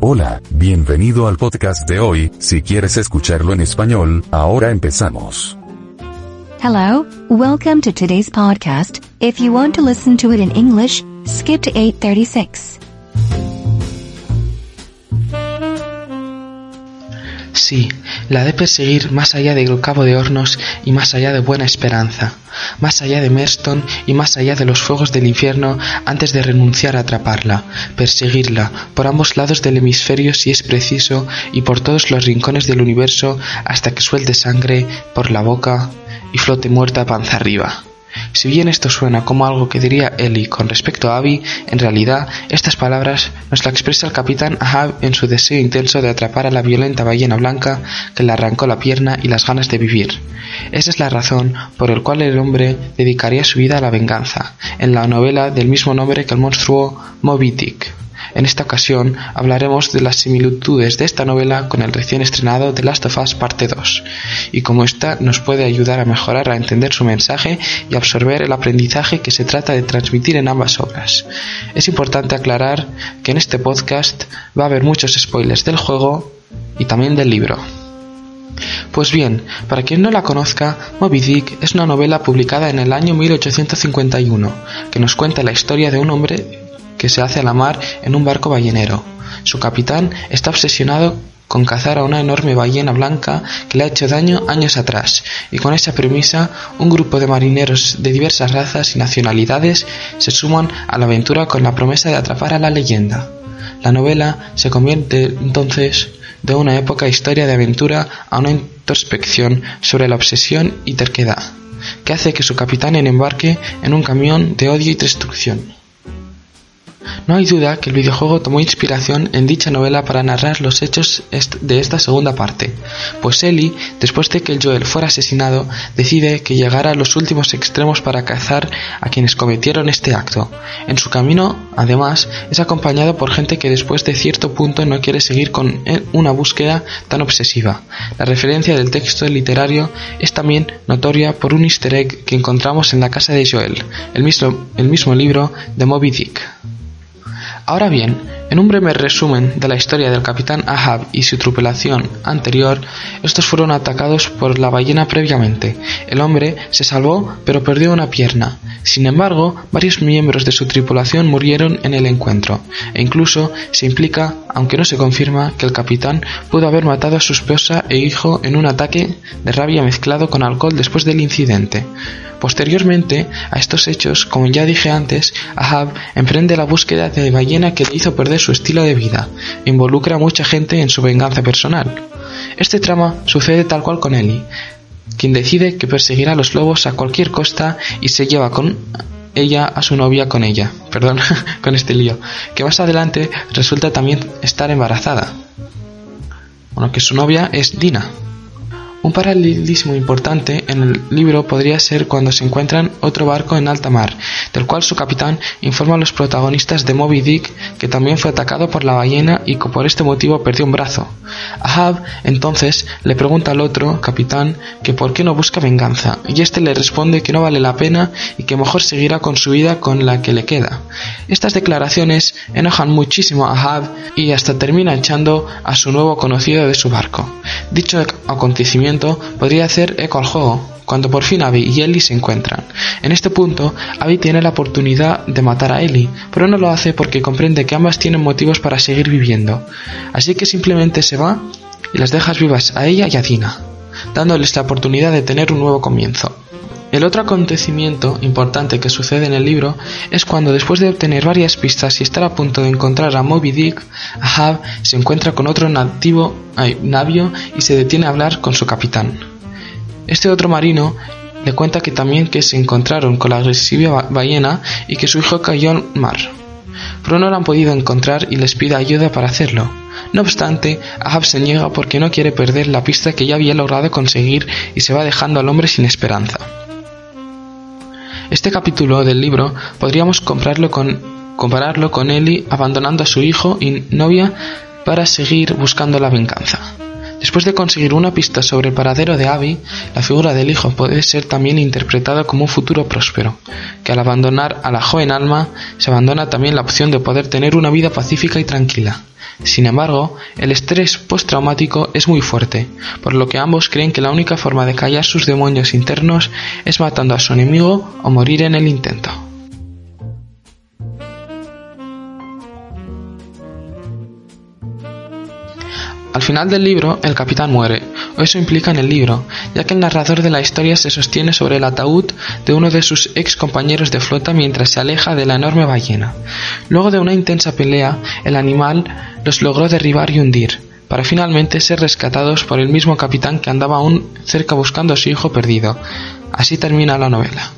Hola, bienvenido al podcast de hoy, si quieres escucharlo en español, ahora empezamos. Hello, welcome to today's podcast. If you want to listen to it in English, skip to 836. Sí, la de perseguir más allá del Cabo de Hornos y más allá de Buena Esperanza, más allá de Merston y más allá de los fuegos del infierno antes de renunciar a atraparla, perseguirla por ambos lados del hemisferio si es preciso y por todos los rincones del universo hasta que suelte sangre por la boca y flote muerta panza arriba. Si bien esto suena como algo que diría Eli con respecto a Abby, en realidad estas palabras nos la expresa el capitán Ahab en su deseo intenso de atrapar a la violenta ballena blanca que le arrancó la pierna y las ganas de vivir. Esa es la razón por la cual el hombre dedicaría su vida a la venganza, en la novela del mismo nombre que el monstruo Moby Dick. En esta ocasión hablaremos de las similitudes de esta novela con el recién estrenado The Last of Us Parte 2 y cómo esta nos puede ayudar a mejorar a entender su mensaje y absorber el aprendizaje que se trata de transmitir en ambas obras. Es importante aclarar que en este podcast va a haber muchos spoilers del juego y también del libro. Pues bien, para quien no la conozca, Moby Dick es una novela publicada en el año 1851 que nos cuenta la historia de un hombre que se hace a la mar en un barco ballenero. Su capitán está obsesionado con cazar a una enorme ballena blanca que le ha hecho daño años atrás, y con esa premisa un grupo de marineros de diversas razas y nacionalidades se suman a la aventura con la promesa de atrapar a la leyenda. La novela se convierte entonces de una época historia de aventura a una introspección sobre la obsesión y terquedad, que hace que su capitán embarque en un camión de odio y destrucción. No hay duda que el videojuego tomó inspiración en dicha novela para narrar los hechos de esta segunda parte, pues Ellie, después de que el Joel fuera asesinado, decide que llegará a los últimos extremos para cazar a quienes cometieron este acto. En su camino, además, es acompañado por gente que después de cierto punto no quiere seguir con una búsqueda tan obsesiva. La referencia del texto literario es también notoria por un easter egg que encontramos en la casa de Joel, el mismo, el mismo libro de Moby Dick. Ahora bien, en un breve resumen de la historia del capitán Ahab y su tripulación anterior, estos fueron atacados por la ballena previamente. El hombre se salvó pero perdió una pierna. Sin embargo, varios miembros de su tripulación murieron en el encuentro, e incluso se implica, aunque no se confirma, que el capitán pudo haber matado a su esposa e hijo en un ataque de rabia mezclado con alcohol después del incidente. Posteriormente a estos hechos, como ya dije antes, Ahab emprende la búsqueda de ballena que le hizo perder su estilo de vida involucra a mucha gente en su venganza personal. Este trama sucede tal cual con Ellie, quien decide que perseguirá a los lobos a cualquier costa y se lleva con ella a su novia con ella, perdón, con este lío, que más adelante resulta también estar embarazada. Bueno, que su novia es Dina. Un paralelismo importante en el libro podría ser cuando se encuentran otro barco en alta mar, del cual su capitán informa a los protagonistas de Moby Dick que también fue atacado por la ballena y que por este motivo perdió un brazo. Ahab entonces le pregunta al otro capitán que por qué no busca venganza, y este le responde que no vale la pena y que mejor seguirá con su vida con la que le queda. Estas declaraciones enojan muchísimo a Ahab y hasta termina echando a su nuevo conocido de su barco. Dicho acontecimiento podría hacer eco al juego, cuando por fin Abby y Ellie se encuentran. En este punto, Abby tiene la oportunidad de matar a Ellie, pero no lo hace porque comprende que ambas tienen motivos para seguir viviendo. Así que simplemente se va y las dejas vivas a ella y a Dina, dándoles la oportunidad de tener un nuevo comienzo. El otro acontecimiento importante que sucede en el libro es cuando después de obtener varias pistas y estar a punto de encontrar a Moby Dick, Ahab se encuentra con otro nativo, navio y se detiene a hablar con su capitán. Este otro marino le cuenta que también que se encontraron con la agresiva ballena y que su hijo cayó al mar. Pero no lo han podido encontrar y les pide ayuda para hacerlo. No obstante, Ahab se niega porque no quiere perder la pista que ya había logrado conseguir y se va dejando al hombre sin esperanza. Este capítulo del libro podríamos con, compararlo con Ellie abandonando a su hijo y novia para seguir buscando la venganza. Después de conseguir una pista sobre el paradero de Abby, la figura del hijo puede ser también interpretada como un futuro próspero, que al abandonar a la joven alma se abandona también la opción de poder tener una vida pacífica y tranquila. Sin embargo, el estrés postraumático es muy fuerte, por lo que ambos creen que la única forma de callar sus demonios internos es matando a su enemigo o morir en el intento. Final del libro, el capitán muere, o eso implica en el libro, ya que el narrador de la historia se sostiene sobre el ataúd de uno de sus ex compañeros de flota mientras se aleja de la enorme ballena. Luego de una intensa pelea, el animal los logró derribar y hundir, para finalmente ser rescatados por el mismo capitán que andaba aún cerca buscando a su hijo perdido. Así termina la novela.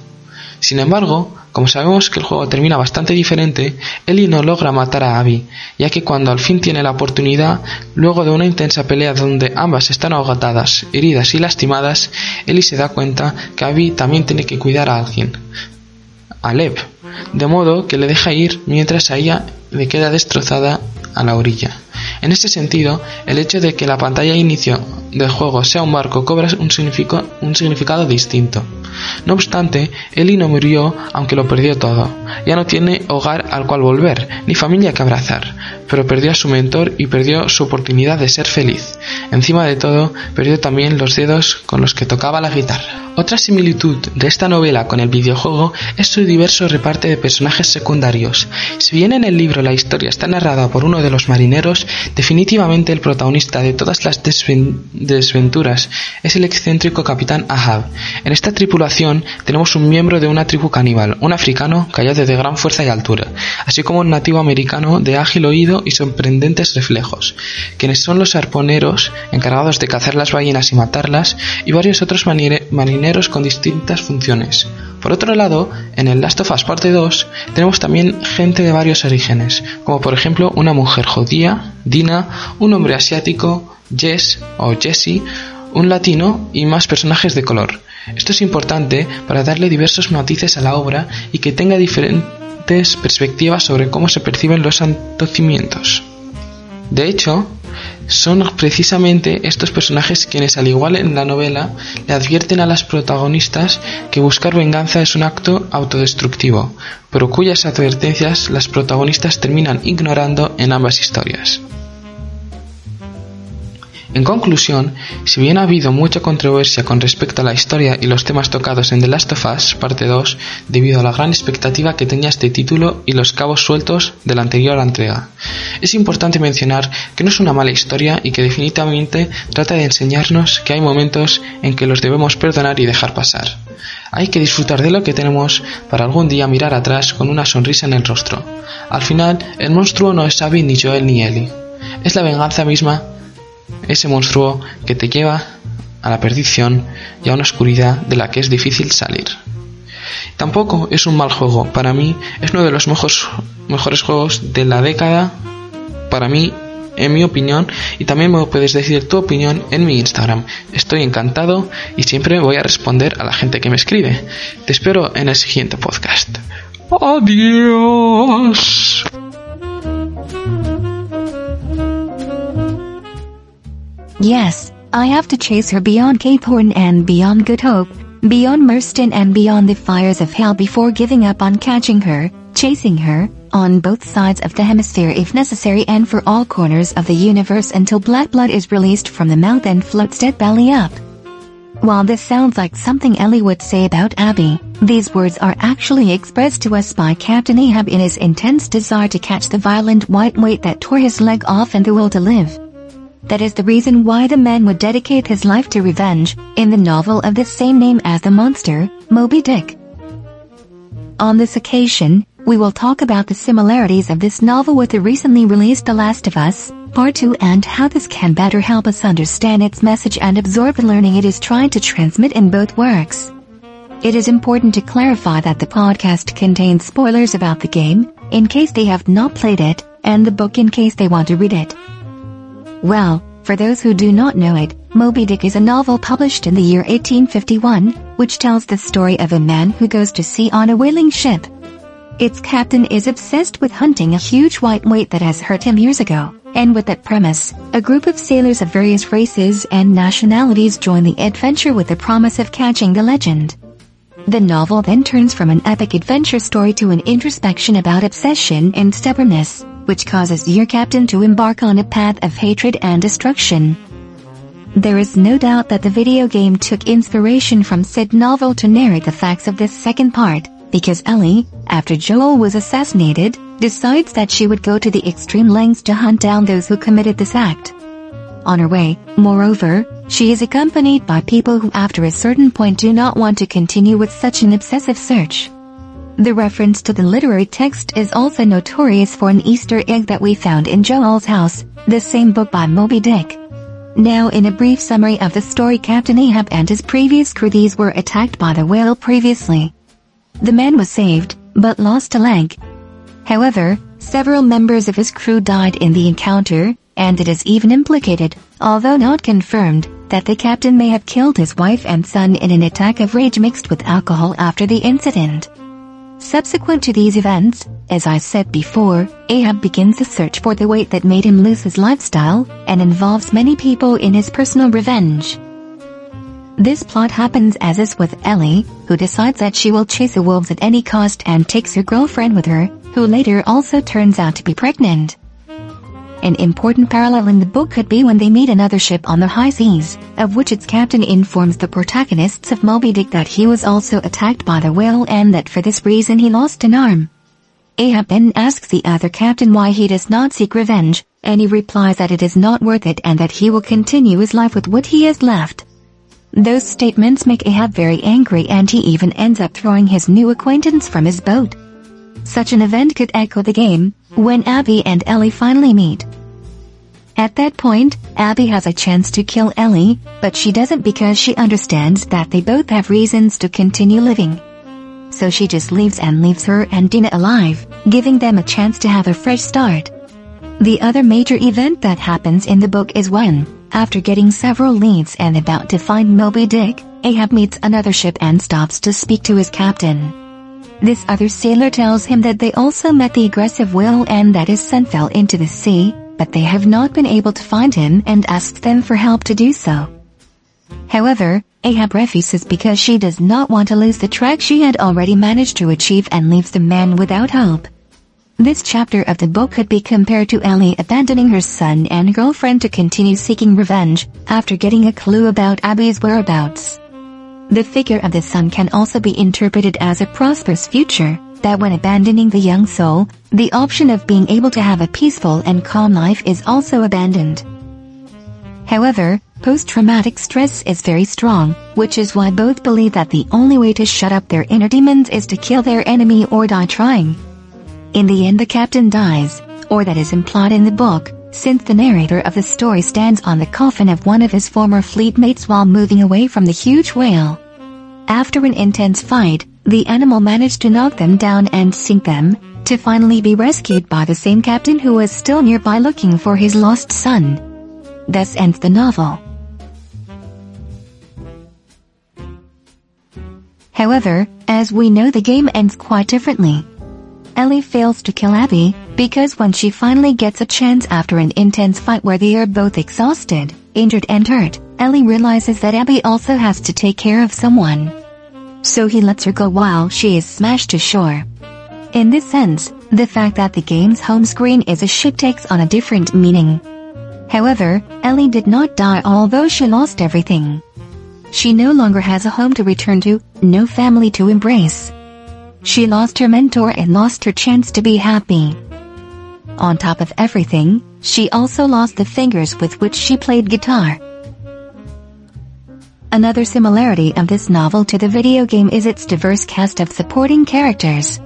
Sin embargo, como sabemos que el juego termina bastante diferente, Ellie no logra matar a Abby, ya que cuando al fin tiene la oportunidad, luego de una intensa pelea donde ambas están ahogadas, heridas y lastimadas, Ellie se da cuenta que Abby también tiene que cuidar a alguien, a Lev, de modo que le deja ir mientras a ella le queda destrozada a la orilla. En este sentido, el hecho de que la pantalla de inicio del juego sea un barco cobra un, significado distinto. No obstante, Ellie no murió aunque lo perdió todo. Ya no tiene hogar al cual volver, ni familia que abrazar, pero perdió a su mentor y perdió su oportunidad de ser feliz. Encima de todo, perdió también los dedos con los que tocaba la guitarra. Otra similitud de esta novela con el videojuego es su diverso reparte de personajes secundarios. Si bien en el libro la historia está narrada por uno de los marineros, definitivamente el protagonista de todas las desventuras es el excéntrico capitán Ahab. En esta tripulación tenemos un miembro de una tribu caníbal, un africano callado de gran fuerza y altura, así como un nativo americano de ágil oído y sorprendentes reflejos, quienes son los arponeros encargados de cazar las ballenas y matarlas, y varios otros marineros con distintas funciones. Por otro lado, en el Last of Us Parte 2 tenemos también gente de varios orígenes, como por ejemplo una mujer judía, Dina, un hombre asiático, Jess o Jesse, un latino y más personajes de color. Esto es importante para darle diversos matices a la obra y que tenga diferentes perspectivas sobre cómo se perciben los acontecimientos. De hecho, son precisamente estos personajes quienes, al igual en la novela, le advierten a las protagonistas que buscar venganza es un acto autodestructivo, pero cuyas advertencias las protagonistas terminan ignorando en ambas historias. En conclusión, si bien ha habido mucha controversia con respecto a la historia y los temas tocados en The Last of Us Parte 2 debido a la gran expectativa que tenía este título y los cabos sueltos de la anterior entrega, es importante mencionar que no es una mala historia y que definitivamente trata de enseñarnos que hay momentos en que los debemos perdonar y dejar pasar. Hay que disfrutar de lo que tenemos para algún día mirar atrás con una sonrisa en el rostro. Al final, el monstruo no es Abby ni Joel ni Ellie. Es la venganza misma ese monstruo que te lleva a la perdición y a una oscuridad de la que es difícil salir. Tampoco es un mal juego, para mí es uno de los mejores, mejores juegos de la década, para mí, en mi opinión, y también me puedes decir tu opinión en mi Instagram. Estoy encantado y siempre voy a responder a la gente que me escribe. Te espero en el siguiente podcast. Adiós. Yes, I have to chase her beyond Cape Horn and beyond Good Hope, beyond Merston and beyond the fires of hell before giving up on catching her, chasing her, on both sides of the hemisphere if necessary and for all corners of the universe until black blood is released from the mouth and floats dead belly up. While this sounds like something Ellie would say about Abby, these words are actually expressed to us by Captain Ahab in his intense desire to catch the violent white weight that tore his leg off and the will to live. That is the reason why the man would dedicate his life to revenge, in the novel of the same name as the monster, Moby Dick. On this occasion, we will talk about the similarities of this novel with the recently released The Last of Us, Part 2 and how this can better help us understand its message and absorb the learning it is trying to transmit in both works. It is important to clarify that the podcast contains spoilers about the game, in case they have not played it, and the book in case they want to read it. Well, for those who do not know it, Moby Dick is a novel published in the year 1851, which tells the story of a man who goes to sea on a whaling ship. Its captain is obsessed with hunting a huge white weight that has hurt him years ago. And with that premise, a group of sailors of various races and nationalities join the adventure with the promise of catching the legend. The novel then turns from an epic adventure story to an introspection about obsession and stubbornness, which causes your captain to embark on a path of hatred and destruction. There is no doubt that the video game took inspiration from said novel to narrate the facts of this second part, because Ellie, after Joel was assassinated, decides that she would go to the extreme lengths to hunt down those who committed this act. On her way, moreover, she is accompanied by people who after a certain point do not want to continue with such an obsessive search. The reference to the literary text is also notorious for an Easter egg that we found in Joel's house, the same book by Moby Dick. Now in a brief summary of the story Captain Ahab and his previous crew these were attacked by the whale previously. The man was saved, but lost a leg. However, several members of his crew died in the encounter, and it is even implicated, although not confirmed, that the captain may have killed his wife and son in an attack of rage mixed with alcohol after the incident. Subsequent to these events, as I said before, Ahab begins a search for the weight that made him lose his lifestyle, and involves many people in his personal revenge. This plot happens as is with Ellie, who decides that she will chase the wolves at any cost and takes her girlfriend with her, who later also turns out to be pregnant. An important parallel in the book could be when they meet another ship on the high seas, of which its captain informs the protagonists of Moby Dick that he was also attacked by the whale and that for this reason he lost an arm. Ahab then asks the other captain why he does not seek revenge, and he replies that it is not worth it and that he will continue his life with what he has left. Those statements make Ahab very angry and he even ends up throwing his new acquaintance from his boat. Such an event could echo the game, when Abby and Ellie finally meet. At that point, Abby has a chance to kill Ellie, but she doesn't because she understands that they both have reasons to continue living. So she just leaves and leaves her and Dina alive, giving them a chance to have a fresh start. The other major event that happens in the book is when, after getting several leads and about to find Moby Dick, Ahab meets another ship and stops to speak to his captain. This other sailor tells him that they also met the aggressive whale and that his son fell into the sea, but they have not been able to find him and asks them for help to do so. However, Ahab refuses because she does not want to lose the track she had already managed to achieve and leaves the man without hope. This chapter of the book could be compared to Ellie abandoning her son and girlfriend to continue seeking revenge after getting a clue about Abby's whereabouts. The figure of the sun can also be interpreted as a prosperous future, that when abandoning the young soul, the option of being able to have a peaceful and calm life is also abandoned. However, post-traumatic stress is very strong, which is why both believe that the only way to shut up their inner demons is to kill their enemy or die trying. In the end the captain dies, or that is implied in the book, since the narrator of the story stands on the coffin of one of his former fleet mates while moving away from the huge whale. After an intense fight, the animal managed to knock them down and sink them, to finally be rescued by the same captain who was still nearby looking for his lost son. Thus ends the novel. However, as we know the game ends quite differently. Ellie fails to kill Abby, because when she finally gets a chance after an intense fight where they are both exhausted, injured and hurt, Ellie realizes that Abby also has to take care of someone. So he lets her go while she is smashed to shore. In this sense, the fact that the game's home screen is a ship takes on a different meaning. However, Ellie did not die although she lost everything. She no longer has a home to return to, no family to embrace. She lost her mentor and lost her chance to be happy. On top of everything, she also lost the fingers with which she played guitar. Another similarity of this novel to the video game is its diverse cast of supporting characters.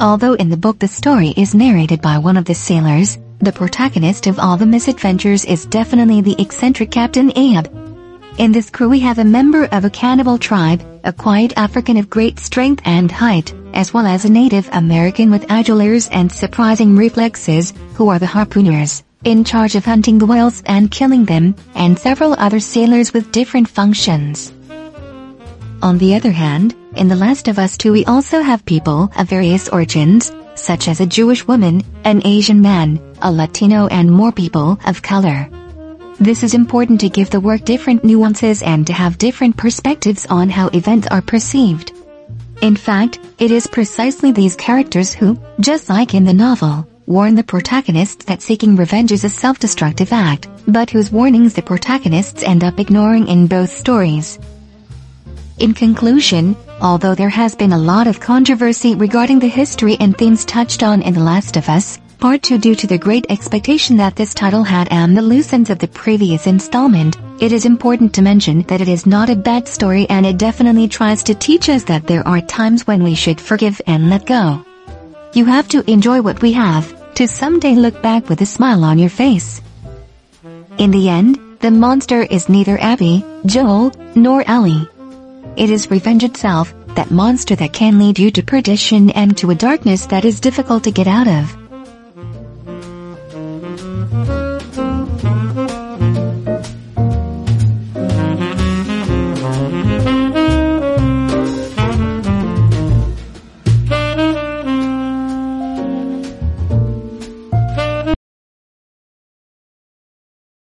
Although in the book the story is narrated by one of the sailors, the protagonist of all the misadventures is definitely the eccentric Captain Ahab, in this crew we have a member of a cannibal tribe, a quiet African of great strength and height, as well as a Native American with agile ears and surprising reflexes, who are the harpooners, in charge of hunting the whales and killing them, and several other sailors with different functions. On the other hand, in The Last of Us 2 we also have people of various origins, such as a Jewish woman, an Asian man, a Latino and more people of color. This is important to give the work different nuances and to have different perspectives on how events are perceived. In fact, it is precisely these characters who, just like in the novel, warn the protagonist that seeking revenge is a self-destructive act, but whose warnings the protagonists end up ignoring in both stories. In conclusion, although there has been a lot of controversy regarding the history and themes touched on in The Last of Us, Part 2 due to the great expectation that this title had and the loose ends of the previous installment, it is important to mention that it is not a bad story and it definitely tries to teach us that there are times when we should forgive and let go. You have to enjoy what we have, to someday look back with a smile on your face. In the end, the monster is neither Abby, Joel, nor Ellie. It is revenge itself, that monster that can lead you to perdition and to a darkness that is difficult to get out of.